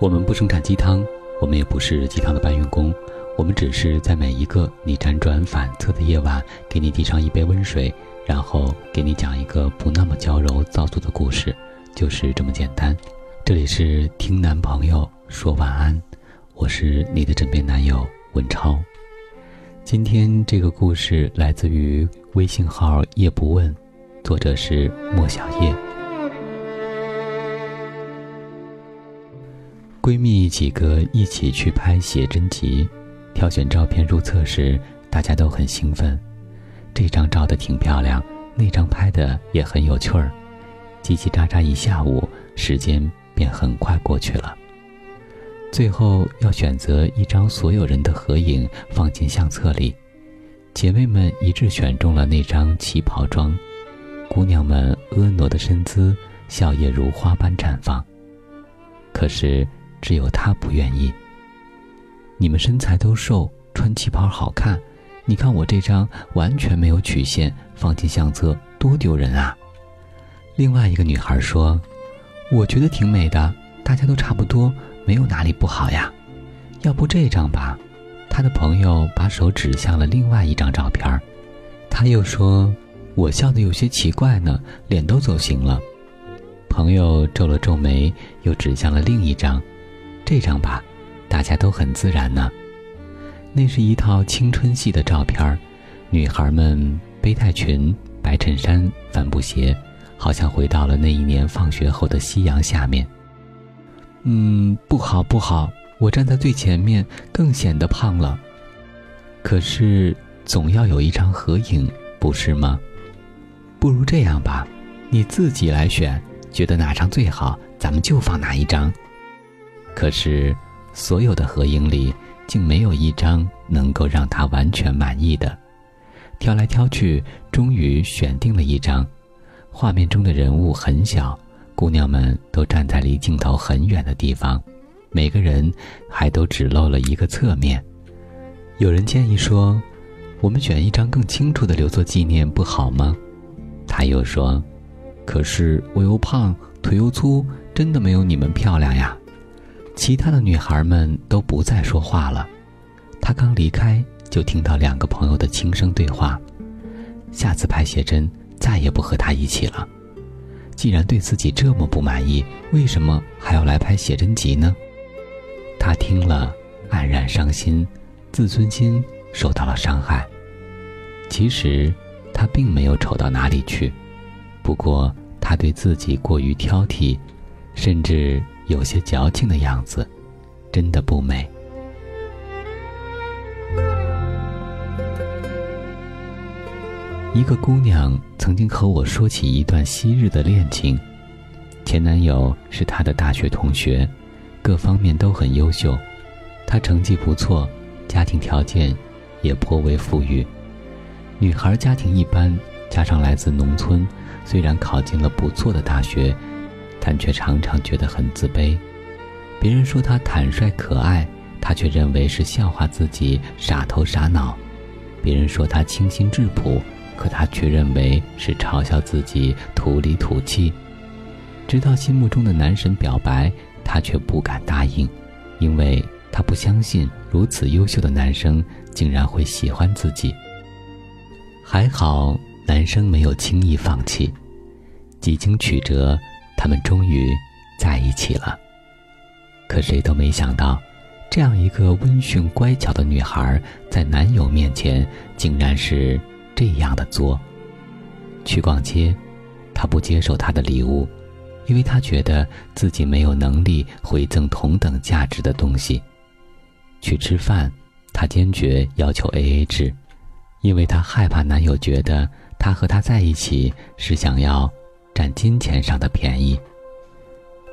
我们不生产鸡汤，我们也不是鸡汤的搬运工，我们只是在每一个你辗转反侧的夜晚，给你递上一杯温水，然后给你讲一个不那么娇柔造作的故事，就是这么简单。这里是听男朋友说晚安，我是你的枕边男友文超。今天这个故事来自于微信号夜不问，作者是莫小叶。闺蜜几个一起去拍写真集，挑选照片入册时，大家都很兴奋。这张照的挺漂亮，那张拍的也很有趣儿。叽叽喳喳一下午，时间便很快过去了。最后要选择一张所有人的合影放进相册里，姐妹们一致选中了那张旗袍装，姑娘们婀娜的身姿，笑靥如花般绽放。可是。只有他不愿意。你们身材都瘦，穿旗袍好看，你看我这张完全没有曲线，放进相册多丢人啊！另外一个女孩说：“我觉得挺美的，大家都差不多，没有哪里不好呀。要不这张吧？”她的朋友把手指向了另外一张照片儿，他又说：“我笑得有些奇怪呢，脸都走形了。”朋友皱了皱眉，又指向了另一张。这张吧，大家都很自然呢。那是一套青春系的照片女孩们背带裙、白衬衫、帆布鞋，好像回到了那一年放学后的夕阳下面。嗯，不好不好，我站在最前面更显得胖了。可是总要有一张合影，不是吗？不如这样吧，你自己来选，觉得哪张最好，咱们就放哪一张。可是，所有的合影里，竟没有一张能够让他完全满意的。挑来挑去，终于选定了一张。画面中的人物很小，姑娘们都站在离镜头很远的地方，每个人还都只露了一个侧面。有人建议说：“我们选一张更清楚的留作纪念，不好吗？”他又说：“可是我又胖，腿又粗，真的没有你们漂亮呀。”其他的女孩们都不再说话了。他刚离开，就听到两个朋友的轻声对话：“下次拍写真再也不和他一起了。既然对自己这么不满意，为什么还要来拍写真集呢？”他听了，黯然伤心，自尊心受到了伤害。其实，他并没有丑到哪里去，不过他对自己过于挑剔，甚至……有些矫情的样子，真的不美。一个姑娘曾经和我说起一段昔日的恋情，前男友是她的大学同学，各方面都很优秀，她成绩不错，家庭条件也颇为富裕。女孩家庭一般，加上来自农村，虽然考进了不错的大学。但却常常觉得很自卑，别人说他坦率可爱，他却认为是笑话自己傻头傻脑；别人说他清新质朴，可他却认为是嘲笑自己土里土气。直到心目中的男神表白，他却不敢答应，因为他不相信如此优秀的男生竟然会喜欢自己。还好，男生没有轻易放弃，几经曲折。他们终于在一起了。可谁都没想到，这样一个温驯乖巧的女孩，在男友面前竟然是这样的作。去逛街，他不接受他的礼物，因为他觉得自己没有能力回赠同等价值的东西。去吃饭，他坚决要求 A A 制，因为他害怕男友觉得他和他在一起是想要。占金钱上的便宜。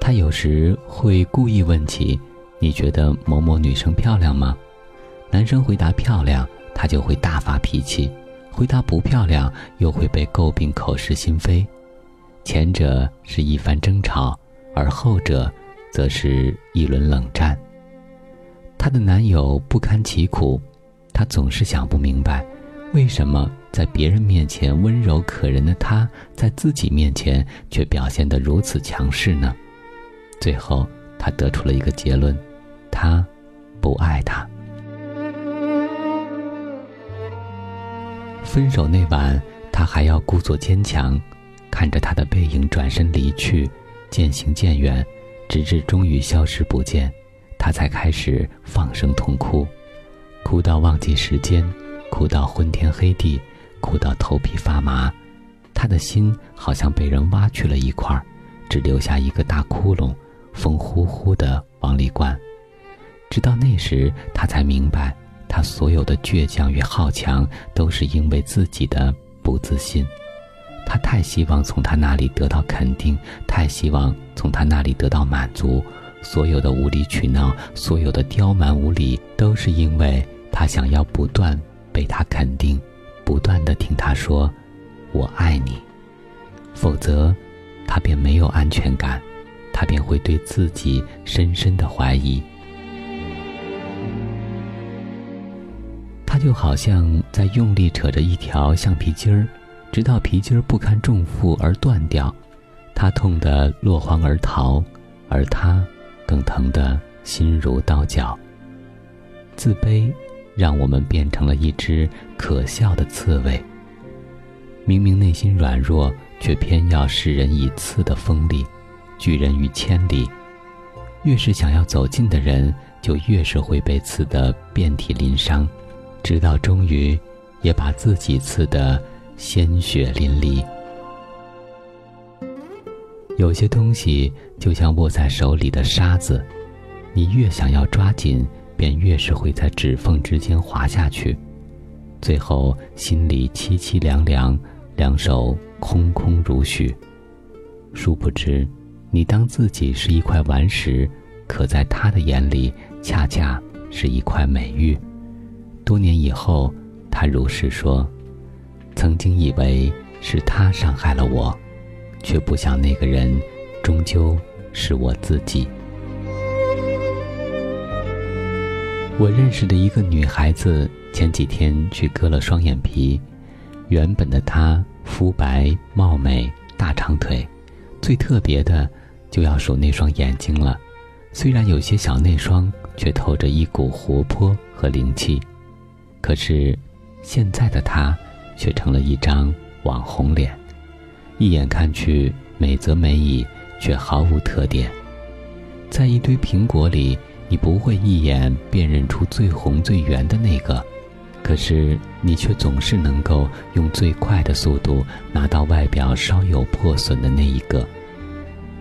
他有时会故意问起：“你觉得某某女生漂亮吗？”男生回答漂亮，他就会大发脾气；回答不漂亮，又会被诟病口是心非。前者是一番争吵，而后者，则是一轮冷战。她的男友不堪其苦，他总是想不明白。为什么在别人面前温柔可人的他，在自己面前却表现得如此强势呢？最后，他得出了一个结论：他不爱他。分手那晚，他还要故作坚强，看着他的背影转身离去，渐行渐远，直至终于消失不见，他才开始放声痛哭，哭到忘记时间，哭到昏天黑地，哭到头皮发麻，他的心好像被人挖去了一块，只留下一个大窟窿，风呼呼的往里灌。直到那时，他才明白。他所有的倔强与好强，都是因为自己的不自信。他太希望从他那里得到肯定，太希望从他那里得到满足。所有的无理取闹，所有的刁蛮无理，都是因为他想要不断被他肯定，不断的听他说“我爱你”。否则，他便没有安全感，他便会对自己深深的怀疑。他就好像在用力扯着一条橡皮筋儿，直到皮筋儿不堪重负而断掉，他痛得落荒而逃，而他更疼得心如刀绞。自卑让我们变成了一只可笑的刺猬。明明内心软弱，却偏要示人以刺的锋利，拒人于千里。越是想要走近的人，就越是会被刺得遍体鳞伤。直到终于，也把自己刺得鲜血淋漓。有些东西就像握在手里的沙子，你越想要抓紧，便越是会在指缝之间滑下去，最后心里凄凄凉凉，两手空空如许。殊不知，你当自己是一块顽石，可在他的眼里，恰恰是一块美玉。多年以后，他如是说：“曾经以为是他伤害了我，却不想那个人终究是我自己。”我认识的一个女孩子，前几天去割了双眼皮。原本的她肤白貌美，大长腿，最特别的就要数那双眼睛了。虽然有些小内双，却透着一股活泼和灵气。可是，现在的她，却成了一张网红脸，一眼看去美则美矣，却毫无特点。在一堆苹果里，你不会一眼辨认出最红最圆的那个，可是你却总是能够用最快的速度拿到外表稍有破损的那一个。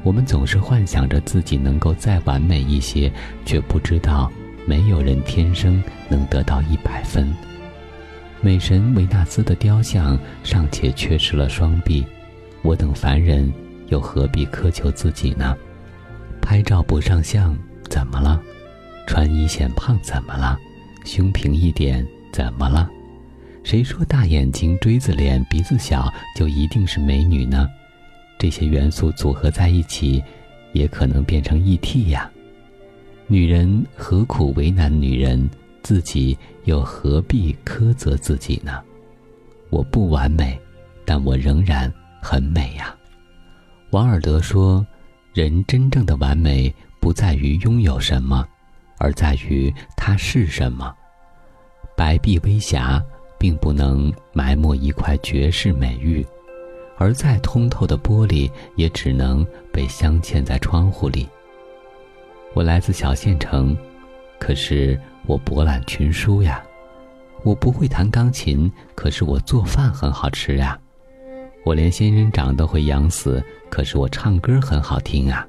我们总是幻想着自己能够再完美一些，却不知道。没有人天生能得到一百分。美神维纳斯的雕像尚且缺失了双臂，我等凡人又何必苛求自己呢？拍照不上相怎么了？穿衣显胖怎么了？胸平一点怎么了？谁说大眼睛、锥子脸、鼻子小就一定是美女呢？这些元素组合在一起，也可能变成 ET 呀。女人何苦为难女人，自己又何必苛责自己呢？我不完美，但我仍然很美呀。王尔德说：“人真正的完美，不在于拥有什么，而在于它是什么。白璧微瑕，并不能埋没一块绝世美玉，而再通透的玻璃，也只能被镶嵌在窗户里。”我来自小县城，可是我博览群书呀。我不会弹钢琴，可是我做饭很好吃呀。我连仙人掌都会养死，可是我唱歌很好听啊。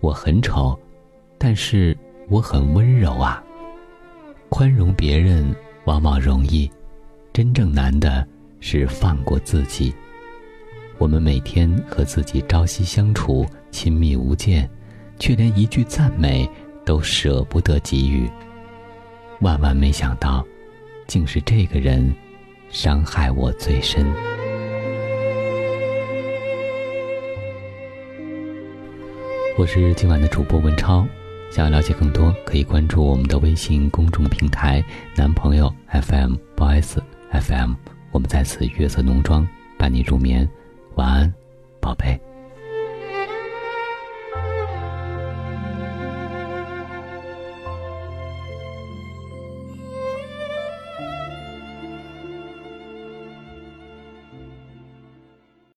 我很丑，但是我很温柔啊。宽容别人往往容易，真正难的是放过自己。我们每天和自己朝夕相处，亲密无间。却连一句赞美都舍不得给予。万万没想到，竟是这个人伤害我最深。我是今晚的主播文超，想要了解更多，可以关注我们的微信公众平台“男朋友 FM Boys FM”。我们在此月色浓妆伴你入眠，晚安，宝贝。